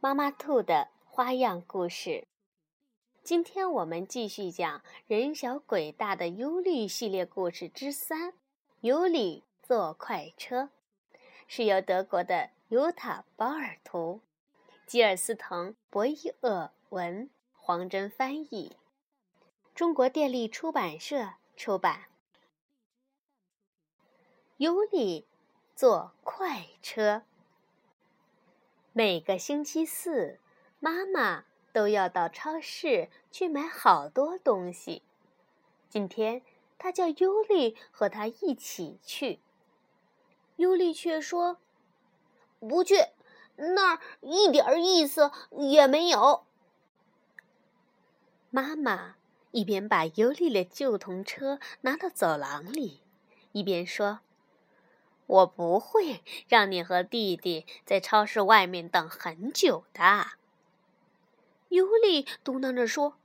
妈妈兔的花样故事，今天我们继续讲《人小鬼大的尤里》系列故事之三：尤里坐快车，是由德国的尤塔·保尔图、吉尔斯滕·博伊厄文、黄真翻译，中国电力出版社出版。尤里坐快车。每个星期四，妈妈都要到超市去买好多东西。今天，她叫尤里和她一起去。尤里却说：“不去，那儿一点意思也没有。”妈妈一边把尤里的旧童车拿到走廊里，一边说。我不会让你和弟弟在超市外面等很久的。”尤里嘟囔着说，“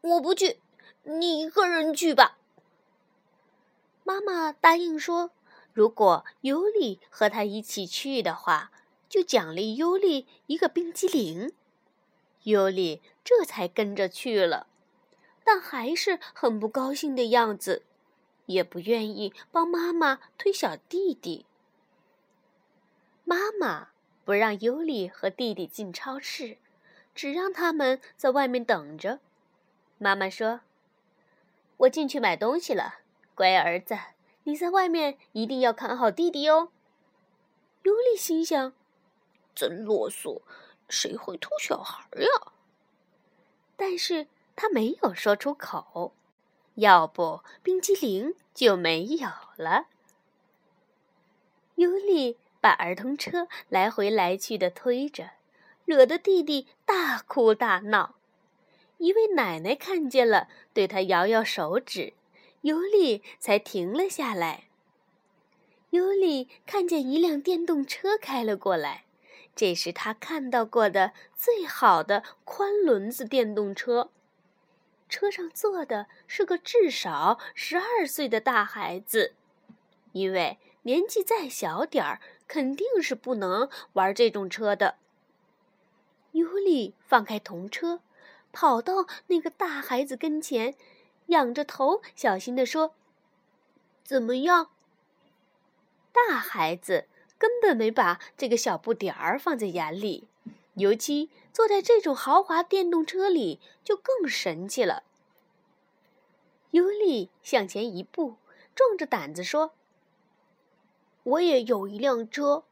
我不去，你一个人去吧。”妈妈答应说，如果尤里和他一起去的话，就奖励尤里一个冰激凌。尤里这才跟着去了，但还是很不高兴的样子。也不愿意帮妈妈推小弟弟。妈妈不让尤里和弟弟进超市，只让他们在外面等着。妈妈说：“我进去买东西了，乖儿子，你在外面一定要看好弟弟哦。”尤里心想：“真啰嗦，谁会偷小孩呀？”但是他没有说出口。要不冰激凌就没有了。尤里把儿童车来回来去的推着，惹得弟弟大哭大闹。一位奶奶看见了，对他摇摇手指，尤里才停了下来。尤里看见一辆电动车开了过来，这是他看到过的最好的宽轮子电动车。车上坐的是个至少十二岁的大孩子，因为年纪再小点儿，肯定是不能玩这种车的。尤里放开童车，跑到那个大孩子跟前，仰着头，小心地说：“怎么样？”大孩子根本没把这个小不点儿放在眼里。尤其坐在这种豪华电动车里，就更神气了。尤里向前一步，壮着胆子说：“我也有一辆车。”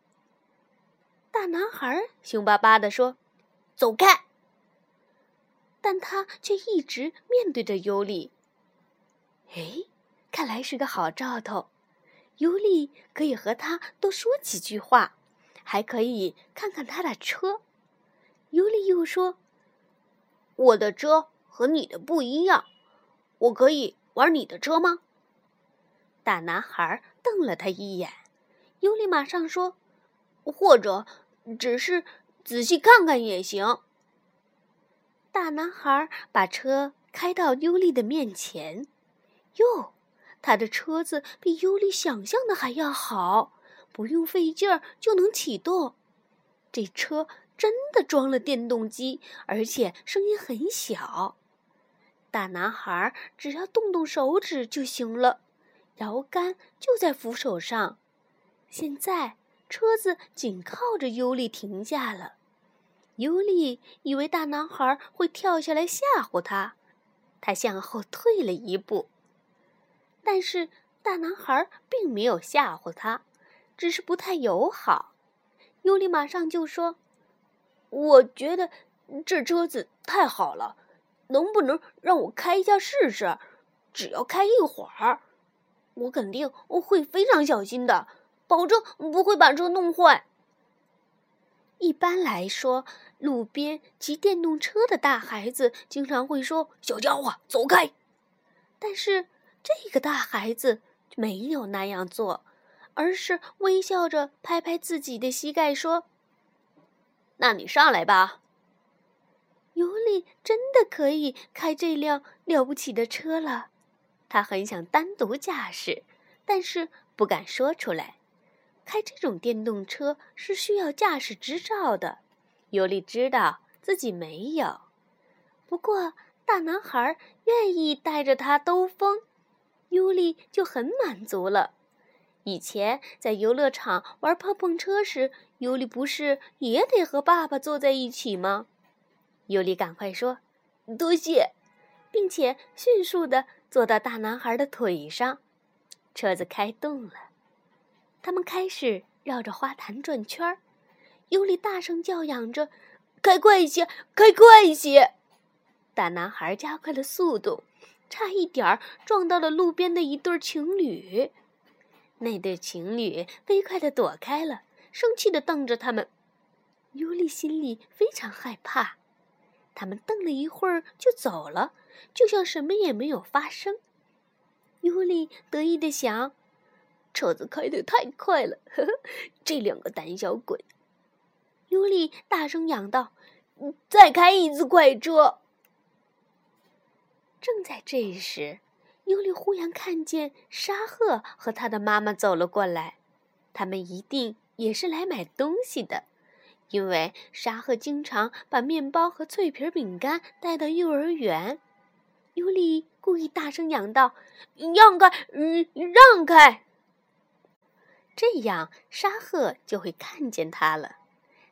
大男孩凶巴巴地说：“走开！”但他却一直面对着尤里。哎，看来是个好兆头，尤里可以和他多说几句话，还可以看看他的车。尤里又说：“我的车和你的不一样，我可以玩你的车吗？”大男孩瞪了他一眼，尤里马上说：“或者只是仔细看看也行。”大男孩把车开到尤里的面前，哟，他的车子比尤里想象的还要好，不用费劲儿就能启动。这车。真的装了电动机，而且声音很小。大男孩只要动动手指就行了，摇杆就在扶手上。现在车子紧靠着尤里停下了。尤里以为大男孩会跳下来吓唬他，他向后退了一步。但是大男孩并没有吓唬他，只是不太友好。尤里马上就说。我觉得这车子太好了，能不能让我开一下试试？只要开一会儿，我肯定会非常小心的，保证不会把车弄坏。一般来说，路边骑电动车的大孩子经常会说：“小家伙，走开！”但是这个大孩子没有那样做，而是微笑着拍拍自己的膝盖说：“那你上来吧。”尤里真的可以开这辆了不起的车了，他很想单独驾驶，但是不敢说出来。开这种电动车是需要驾驶执照的，尤里知道自己没有。不过大男孩愿意带着他兜风，尤里就很满足了。以前在游乐场玩碰碰车时，尤里不是也得和爸爸坐在一起吗？尤里赶快说：“多谢，并且迅速地坐到大男孩的腿上，车子开动了。他们开始绕着花坛转圈儿，尤里大声叫嚷着：“开快些，开快些！”大男孩加快了速度，差一点儿撞到了路边的一对情侣。那对情侣飞快地躲开了，生气地瞪着他们。尤里心里非常害怕。他们瞪了一会儿就走了，就像什么也没有发生。尤里得意地想。车子开得太快了，呵呵，这两个胆小鬼！尤里大声嚷道：“再开一次快车！”正在这时，尤里忽然看见沙赫和他的妈妈走了过来。他们一定也是来买东西的，因为沙赫经常把面包和脆皮饼干带到幼儿园。尤里故意大声嚷道：“让开，嗯，让开！”这样，沙赫就会看见他了。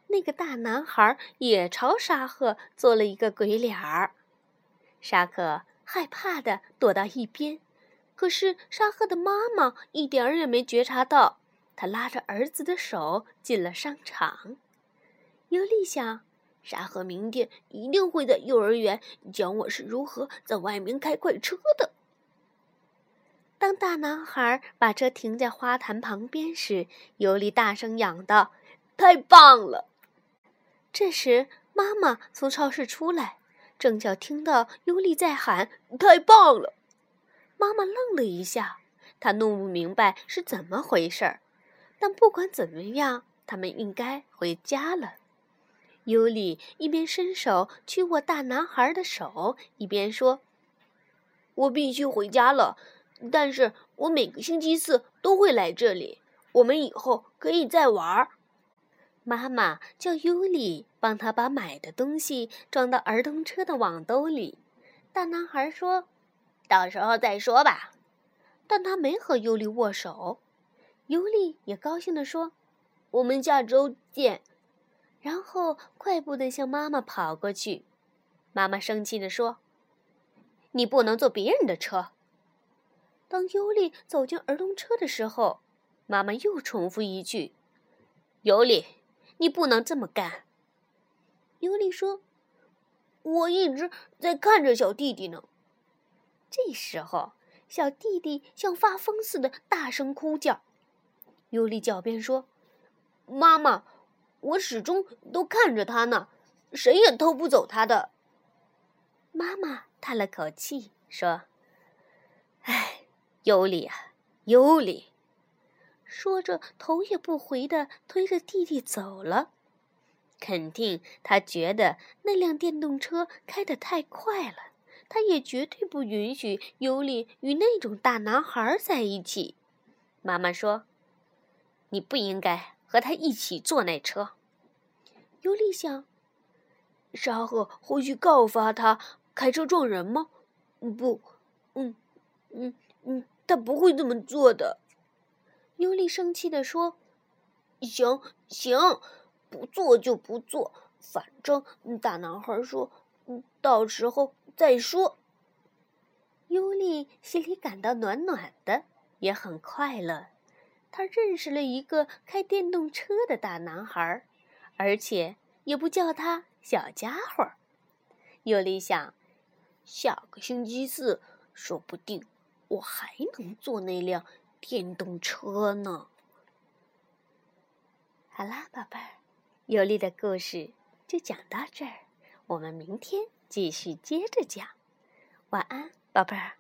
那个大男孩也朝沙赫做了一个鬼脸儿。沙鹤害怕的躲到一边，可是沙赫的妈妈一点儿也没觉察到。他拉着儿子的手进了商场。尤利想，沙赫明天一定会在幼儿园讲我是如何在外面开快车的。当大男孩把车停在花坛旁边时，尤里大声嚷道：“太棒了！”这时，妈妈从超市出来，正巧听到尤里在喊：“太棒了！”妈妈愣了一下，她弄不明白是怎么回事儿。但不管怎么样，他们应该回家了。尤里一边伸手去握大男孩的手，一边说：“我必须回家了。”但是我每个星期四都会来这里。我们以后可以再玩。妈妈叫尤里帮他把买的东西装到儿童车的网兜里。大男孩说：“到时候再说吧。”但他没和尤里握手。尤里也高兴地说：“我们下周见。”然后快步地向妈妈跑过去。妈妈生气地说：“你不能坐别人的车。”当尤里走进儿童车的时候，妈妈又重复一句：“尤里，你不能这么干。”尤里说：“我一直在看着小弟弟呢。”这时候，小弟弟像发疯似的大声哭叫。尤里狡辩说：“妈妈，我始终都看着他呢，谁也偷不走他的。”妈妈叹了口气说：“唉。”尤里啊，尤里，说着头也不回的推着弟弟走了。肯定他觉得那辆电动车开得太快了，他也绝对不允许尤里与那种大男孩在一起。妈妈说：“你不应该和他一起坐那车。”尤里想：沙赫会去告发他开车撞人吗？不，嗯，嗯，嗯。他不会这么做的，尤利生气地说：“行行，不做就不做，反正大男孩说，到时候再说。”尤利心里感到暖暖的，也很快乐。他认识了一个开电动车的大男孩，而且也不叫他小家伙。尤利想，下个星期四说不定。我还能坐那辆电动车呢。好啦，宝贝儿，有力的故事就讲到这儿，我们明天继续接着讲。晚安，宝贝儿。